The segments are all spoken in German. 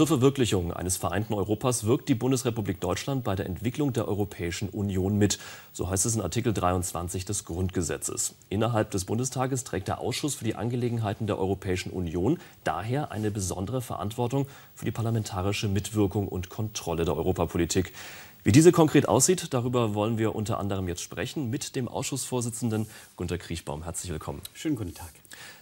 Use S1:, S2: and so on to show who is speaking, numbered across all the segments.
S1: Zur Verwirklichung eines vereinten Europas wirkt die Bundesrepublik Deutschland bei der Entwicklung der Europäischen Union mit. So heißt es in Artikel 23 des Grundgesetzes. Innerhalb des Bundestages trägt der Ausschuss für die Angelegenheiten der Europäischen Union daher eine besondere Verantwortung für die parlamentarische Mitwirkung und Kontrolle der Europapolitik. Wie diese konkret aussieht, darüber wollen wir unter anderem jetzt sprechen mit dem Ausschussvorsitzenden Gunter Kriechbaum. Herzlich willkommen.
S2: Schönen guten Tag.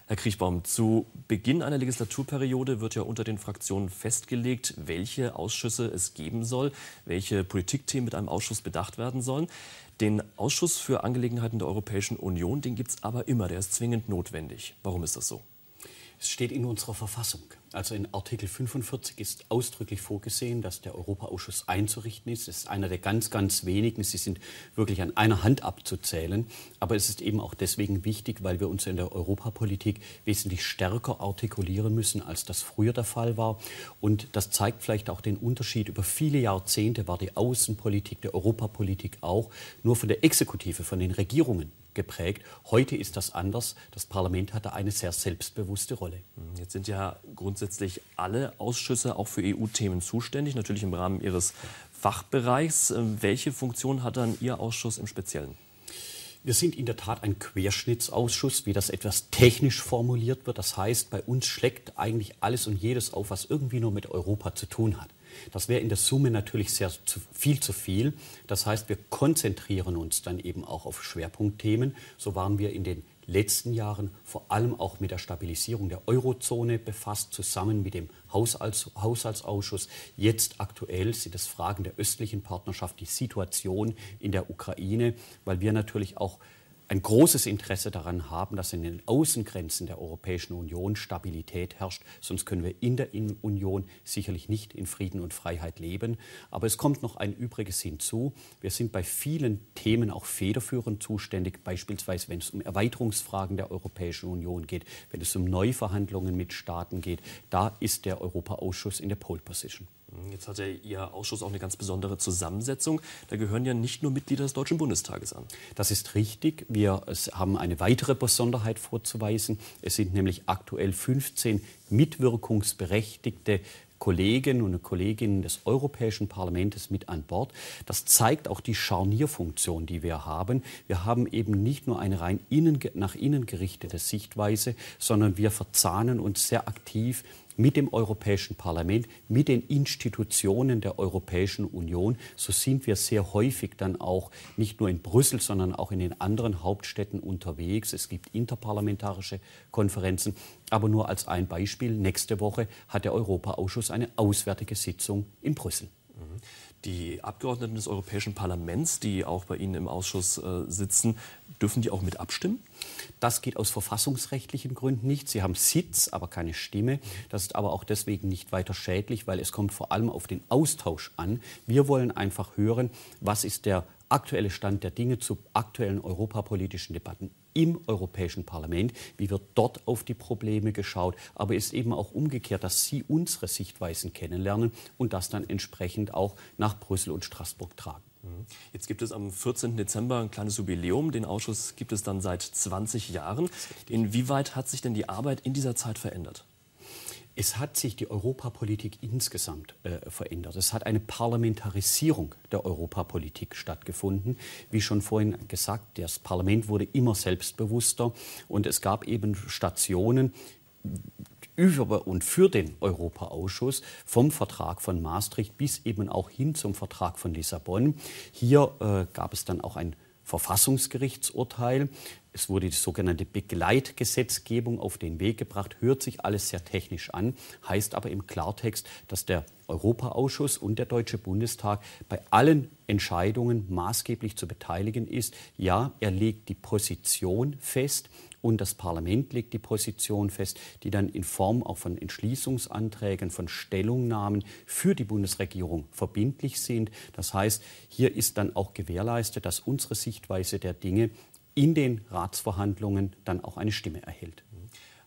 S1: Herr Kriechbaum, zu Beginn einer Legislaturperiode wird ja unter den Fraktionen festgelegt, welche Ausschüsse es geben soll, welche Politikthemen mit einem Ausschuss bedacht werden sollen. Den Ausschuss für Angelegenheiten der Europäischen Union, den gibt es aber immer, der ist zwingend notwendig. Warum ist das so?
S2: Es steht in unserer Verfassung. Also in Artikel 45 ist ausdrücklich vorgesehen, dass der Europaausschuss einzurichten ist. Es ist einer der ganz, ganz wenigen. Sie sind wirklich an einer Hand abzuzählen. Aber es ist eben auch deswegen wichtig, weil wir uns in der Europapolitik wesentlich stärker artikulieren müssen, als das früher der Fall war. Und das zeigt vielleicht auch den Unterschied. Über viele Jahrzehnte war die Außenpolitik, die Europapolitik auch nur von der Exekutive, von den Regierungen geprägt. Heute ist das anders. Das Parlament hat da eine sehr selbstbewusste Rolle.
S1: Jetzt sind ja grundsätzlich alle Ausschüsse auch für EU-Themen zuständig, natürlich im Rahmen ihres Fachbereichs. Ähm, welche Funktion hat dann Ihr Ausschuss im Speziellen?
S2: Wir sind in der Tat ein Querschnittsausschuss, wie das etwas technisch formuliert wird. Das heißt, bei uns schlägt eigentlich alles und jedes auf, was irgendwie nur mit Europa zu tun hat. Das wäre in der Summe natürlich sehr zu, viel zu viel. Das heißt, wir konzentrieren uns dann eben auch auf Schwerpunktthemen. So waren wir in den letzten Jahren vor allem auch mit der Stabilisierung der Eurozone befasst, zusammen mit dem Haushalts Haushaltsausschuss. Jetzt aktuell sind es Fragen der östlichen Partnerschaft, die Situation in der Ukraine, weil wir natürlich auch ein großes Interesse daran haben, dass in den Außengrenzen der Europäischen Union Stabilität herrscht. Sonst können wir in der Union sicherlich nicht in Frieden und Freiheit leben. Aber es kommt noch ein Übriges hinzu. Wir sind bei vielen Themen auch federführend zuständig, beispielsweise wenn es um Erweiterungsfragen der Europäischen Union geht, wenn es um Neuverhandlungen mit Staaten geht. Da ist der Europaausschuss in der Pole Position.
S1: Jetzt hat ja Ihr Ausschuss auch eine ganz besondere Zusammensetzung. Da gehören ja nicht nur Mitglieder des Deutschen Bundestages an.
S2: Das ist richtig. Wir haben eine weitere Besonderheit vorzuweisen. Es sind nämlich aktuell 15 mitwirkungsberechtigte Kollegen und Kolleginnen des Europäischen Parlaments mit an Bord. Das zeigt auch die Scharnierfunktion, die wir haben. Wir haben eben nicht nur eine rein innen, nach innen gerichtete Sichtweise, sondern wir verzahnen uns sehr aktiv mit dem Europäischen Parlament, mit den Institutionen der Europäischen Union. So sind wir sehr häufig dann auch nicht nur in Brüssel, sondern auch in den anderen Hauptstädten unterwegs. Es gibt interparlamentarische Konferenzen. Aber nur als ein Beispiel, nächste Woche hat der Europaausschuss eine auswärtige Sitzung in Brüssel.
S1: Die Abgeordneten des Europäischen Parlaments, die auch bei Ihnen im Ausschuss äh, sitzen, dürfen die auch mit abstimmen?
S2: Das geht aus verfassungsrechtlichen Gründen nicht. Sie haben Sitz, aber keine Stimme. Das ist aber auch deswegen nicht weiter schädlich, weil es kommt vor allem auf den Austausch an. Wir wollen einfach hören, was ist der aktuelle Stand der Dinge zu aktuellen europapolitischen Debatten im Europäischen Parlament, wie wird dort auf die Probleme geschaut, aber es ist eben auch umgekehrt, dass Sie unsere Sichtweisen kennenlernen und das dann entsprechend auch nach Brüssel und Straßburg tragen.
S1: Mhm. Jetzt gibt es am 14. Dezember ein kleines Jubiläum. Den Ausschuss gibt es dann seit 20 Jahren. Inwieweit hat sich denn die Arbeit in dieser Zeit verändert?
S2: Es hat sich die Europapolitik insgesamt äh, verändert. Es hat eine Parlamentarisierung der Europapolitik stattgefunden. Wie schon vorhin gesagt, das Parlament wurde immer selbstbewusster und es gab eben Stationen, über und für den Europaausschuss vom Vertrag von Maastricht bis eben auch hin zum Vertrag von Lissabon. Hier äh, gab es dann auch ein Verfassungsgerichtsurteil. Es wurde die sogenannte Begleitgesetzgebung auf den Weg gebracht, hört sich alles sehr technisch an, heißt aber im Klartext, dass der Europaausschuss und der Deutsche Bundestag bei allen Entscheidungen maßgeblich zu beteiligen ist. Ja, er legt die Position fest und das Parlament legt die Position fest, die dann in Form auch von Entschließungsanträgen, von Stellungnahmen für die Bundesregierung verbindlich sind. Das heißt, hier ist dann auch gewährleistet, dass unsere Sichtweise der Dinge in den Ratsverhandlungen dann auch eine Stimme erhält.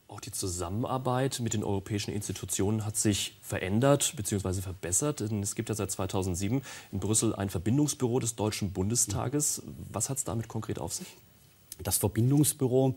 S1: Auch die Zusammenarbeit mit den europäischen Institutionen hat sich verändert bzw. verbessert. Es gibt ja seit 2007 in Brüssel ein Verbindungsbüro des Deutschen Bundestages. Was hat es damit konkret auf sich?
S2: Das Verbindungsbüro,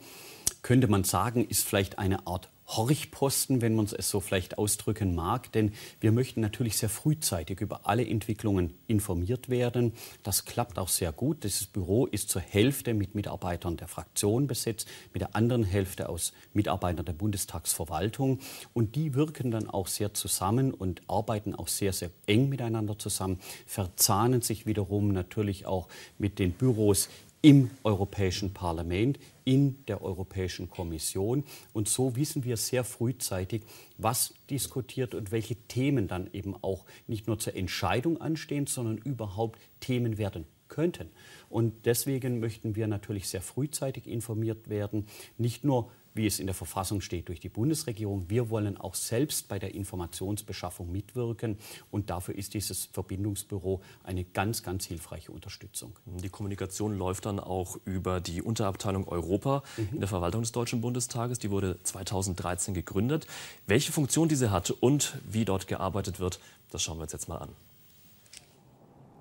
S2: könnte man sagen, ist vielleicht eine Art Horchposten, wenn man es so vielleicht ausdrücken mag, denn wir möchten natürlich sehr frühzeitig über alle Entwicklungen informiert werden. Das klappt auch sehr gut. Dieses Büro ist zur Hälfte mit Mitarbeitern der Fraktion besetzt, mit der anderen Hälfte aus Mitarbeitern der Bundestagsverwaltung. Und die wirken dann auch sehr zusammen und arbeiten auch sehr, sehr eng miteinander zusammen, verzahnen sich wiederum natürlich auch mit den Büros im Europäischen Parlament, in der Europäischen Kommission. Und so wissen wir sehr frühzeitig, was diskutiert und welche Themen dann eben auch nicht nur zur Entscheidung anstehen, sondern überhaupt Themen werden könnten. Und deswegen möchten wir natürlich sehr frühzeitig informiert werden, nicht nur wie es in der Verfassung steht, durch die Bundesregierung. Wir wollen auch selbst bei der Informationsbeschaffung mitwirken. Und dafür ist dieses Verbindungsbüro eine ganz, ganz hilfreiche Unterstützung.
S1: Die Kommunikation läuft dann auch über die Unterabteilung Europa mhm. in der Verwaltung des Deutschen Bundestages. Die wurde 2013 gegründet. Welche Funktion diese hat und wie dort gearbeitet wird, das schauen wir uns jetzt mal an.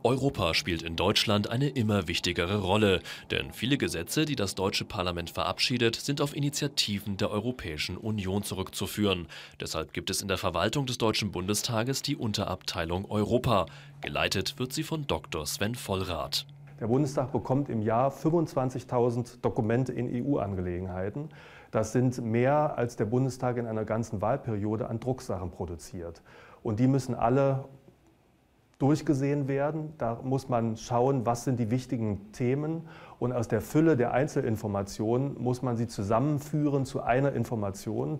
S1: Europa spielt in Deutschland eine immer wichtigere Rolle, denn viele Gesetze, die das deutsche Parlament verabschiedet, sind auf Initiativen der Europäischen Union zurückzuführen. Deshalb gibt es in der Verwaltung des Deutschen Bundestages die Unterabteilung Europa. Geleitet wird sie von Dr. Sven Vollrath.
S3: Der Bundestag bekommt im Jahr 25.000 Dokumente in EU-Angelegenheiten. Das sind mehr, als der Bundestag in einer ganzen Wahlperiode an Drucksachen produziert. Und die müssen alle durchgesehen werden. Da muss man schauen, was sind die wichtigen Themen und aus der Fülle der Einzelinformationen muss man sie zusammenführen zu einer Information.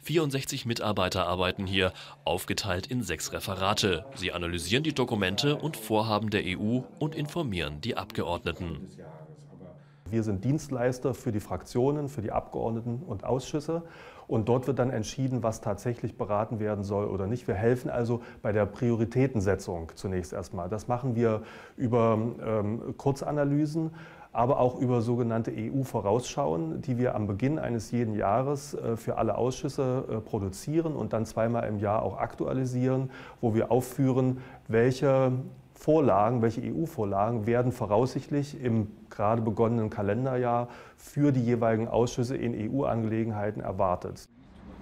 S1: 64 Mitarbeiter arbeiten hier, aufgeteilt in sechs Referate. Sie analysieren die Dokumente und Vorhaben der EU und informieren die Abgeordneten.
S3: Wir sind Dienstleister für die Fraktionen, für die Abgeordneten und Ausschüsse. Und dort wird dann entschieden, was tatsächlich beraten werden soll oder nicht. Wir helfen also bei der Prioritätensetzung zunächst erstmal. Das machen wir über ähm, Kurzanalysen, aber auch über sogenannte EU-Vorausschauen, die wir am Beginn eines jeden Jahres äh, für alle Ausschüsse äh, produzieren und dann zweimal im Jahr auch aktualisieren, wo wir aufführen, welche Vorlagen, welche EU-Vorlagen werden voraussichtlich im gerade begonnenen Kalenderjahr für die jeweiligen Ausschüsse in EU-Angelegenheiten erwartet.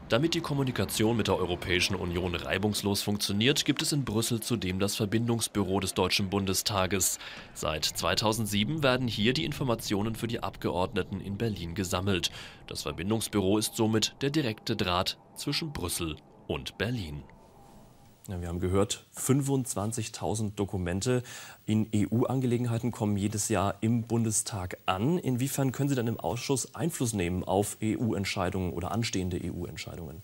S1: Damit die Kommunikation mit der Europäischen Union reibungslos funktioniert, gibt es in Brüssel zudem das Verbindungsbüro des Deutschen Bundestages. Seit 2007 werden hier die Informationen für die Abgeordneten in Berlin gesammelt. Das Verbindungsbüro ist somit der direkte Draht zwischen Brüssel und Berlin. Wir haben gehört, 25.000 Dokumente in EU-Angelegenheiten kommen jedes Jahr im Bundestag an. Inwiefern können Sie dann im Ausschuss Einfluss nehmen auf EU-Entscheidungen oder anstehende EU-Entscheidungen?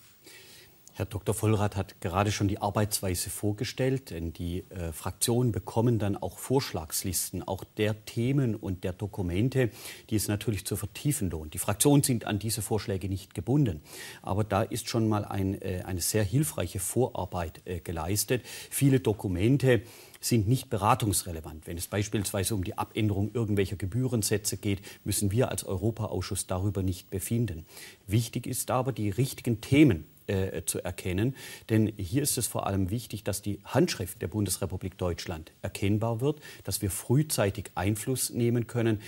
S2: Herr Dr. Vollrath hat gerade schon die Arbeitsweise vorgestellt, denn die äh, Fraktionen bekommen dann auch Vorschlagslisten, auch der Themen und der Dokumente, die es natürlich zu vertiefen lohnt. Die Fraktionen sind an diese Vorschläge nicht gebunden, aber da ist schon mal ein, äh, eine sehr hilfreiche Vorarbeit äh, geleistet. Viele Dokumente sind nicht beratungsrelevant. Wenn es beispielsweise um die Abänderung irgendwelcher Gebührensätze geht, müssen wir als Europaausschuss darüber nicht befinden. Wichtig ist aber, die richtigen Themen äh, zu erkennen. Denn hier ist es vor allem wichtig, dass die Handschrift der Bundesrepublik Deutschland erkennbar wird, dass wir frühzeitig Einfluss nehmen können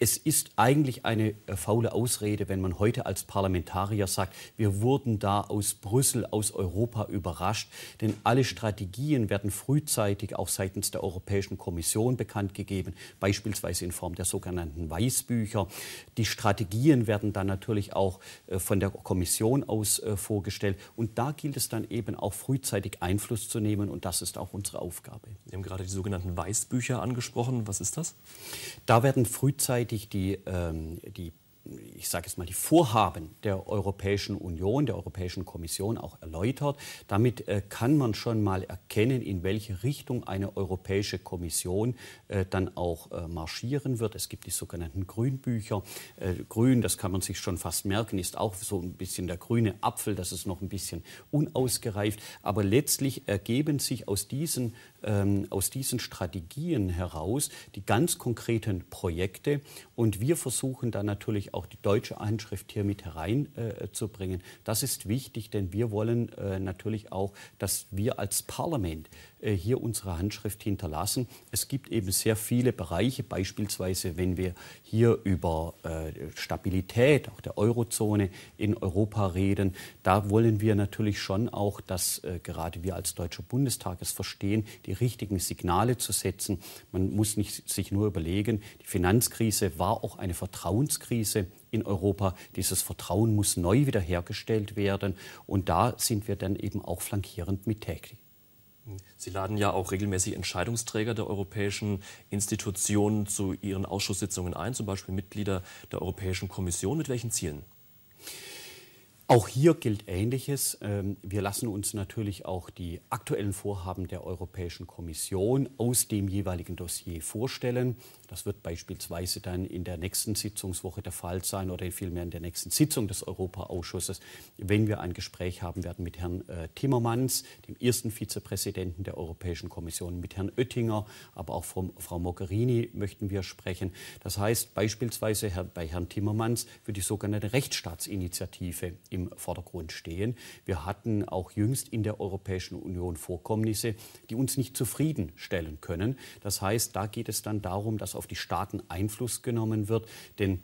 S2: es ist eigentlich eine äh, faule Ausrede, wenn man heute als Parlamentarier sagt, wir wurden da aus Brüssel, aus Europa überrascht. Denn alle Strategien werden frühzeitig auch seitens der Europäischen Kommission bekannt gegeben, beispielsweise in Form der sogenannten Weißbücher. Die Strategien werden dann natürlich auch äh, von der Kommission aus äh, vorgestellt. Und da gilt es dann eben auch frühzeitig Einfluss zu nehmen. Und das ist auch unsere Aufgabe.
S1: Sie haben gerade die sogenannten Weißbücher angesprochen. Was ist das?
S2: Da werden frühzeitig gleichzeitig die, ähm, die ich sage jetzt mal, die Vorhaben der Europäischen Union, der Europäischen Kommission auch erläutert. Damit äh, kann man schon mal erkennen, in welche Richtung eine Europäische Kommission äh, dann auch äh, marschieren wird. Es gibt die sogenannten Grünbücher. Äh, Grün, das kann man sich schon fast merken, ist auch so ein bisschen der grüne Apfel. Das ist noch ein bisschen unausgereift. Aber letztlich ergeben sich aus diesen ähm, aus diesen Strategien heraus die ganz konkreten Projekte. Und wir versuchen dann natürlich auch die deutsche Einschrift hier mit hereinzubringen. Äh, das ist wichtig, denn wir wollen äh, natürlich auch, dass wir als Parlament äh, hier unsere Handschrift hinterlassen. Es gibt eben sehr viele Bereiche, beispielsweise wenn wir hier über äh, Stabilität auch der Eurozone in Europa reden, da wollen wir natürlich schon auch, dass äh, gerade wir als Deutscher Bundestag es verstehen, die richtigen Signale zu setzen. Man muss nicht sich nur überlegen, die Finanzkrise war auch eine Vertrauenskrise in Europa. Dieses Vertrauen muss neu wiederhergestellt werden und da sind wir dann eben auch flankierend mit tätig.
S1: Sie laden ja auch regelmäßig Entscheidungsträger der europäischen Institutionen zu Ihren Ausschusssitzungen ein, zum Beispiel Mitglieder der Europäischen Kommission. Mit welchen Zielen?
S2: Auch hier gilt Ähnliches. Ähm, wir lassen uns natürlich auch die aktuellen Vorhaben der Europäischen Kommission aus dem jeweiligen Dossier vorstellen. Das wird beispielsweise dann in der nächsten Sitzungswoche der Fall sein oder vielmehr in der nächsten Sitzung des Europaausschusses, wenn wir ein Gespräch haben werden mit Herrn äh, Timmermans, dem ersten Vizepräsidenten der Europäischen Kommission, mit Herrn Oettinger, aber auch Frau, Frau Mogherini möchten wir sprechen. Das heißt beispielsweise bei Herrn Timmermans für die sogenannte Rechtsstaatsinitiative im Vordergrund stehen. Wir hatten auch jüngst in der Europäischen Union Vorkommnisse, die uns nicht zufriedenstellen können. Das heißt, da geht es dann darum, dass auf die Staaten Einfluss genommen wird, denn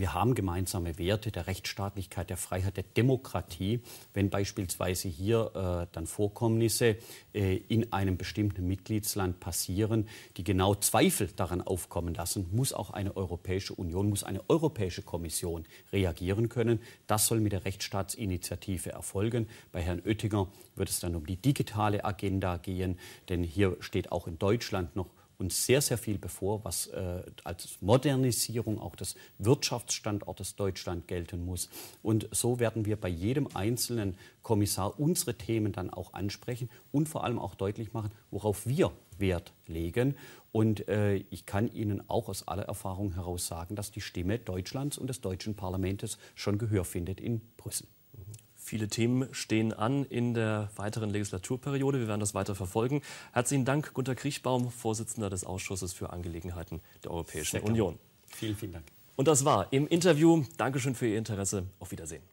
S2: wir haben gemeinsame Werte der Rechtsstaatlichkeit, der Freiheit, der Demokratie. Wenn beispielsweise hier äh, dann Vorkommnisse äh, in einem bestimmten Mitgliedsland passieren, die genau Zweifel daran aufkommen lassen, muss auch eine Europäische Union, muss eine Europäische Kommission reagieren können. Das soll mit der Rechtsstaatsinitiative erfolgen. Bei Herrn Oettinger wird es dann um die digitale Agenda gehen, denn hier steht auch in Deutschland noch uns sehr, sehr viel bevor, was äh, als Modernisierung auch des Wirtschaftsstandortes Deutschland gelten muss. Und so werden wir bei jedem einzelnen Kommissar unsere Themen dann auch ansprechen und vor allem auch deutlich machen, worauf wir Wert legen. Und äh, ich kann Ihnen auch aus aller Erfahrung heraus sagen, dass die Stimme Deutschlands und des deutschen Parlaments schon Gehör findet in Brüssel.
S1: Viele Themen stehen an in der weiteren Legislaturperiode. Wir werden das weiter verfolgen. Herzlichen Dank, Gunter Kriechbaum, Vorsitzender des Ausschusses für Angelegenheiten der Europäischen Union.
S2: Vielen, vielen Dank.
S1: Und das war im Interview. Dankeschön für Ihr Interesse. Auf Wiedersehen.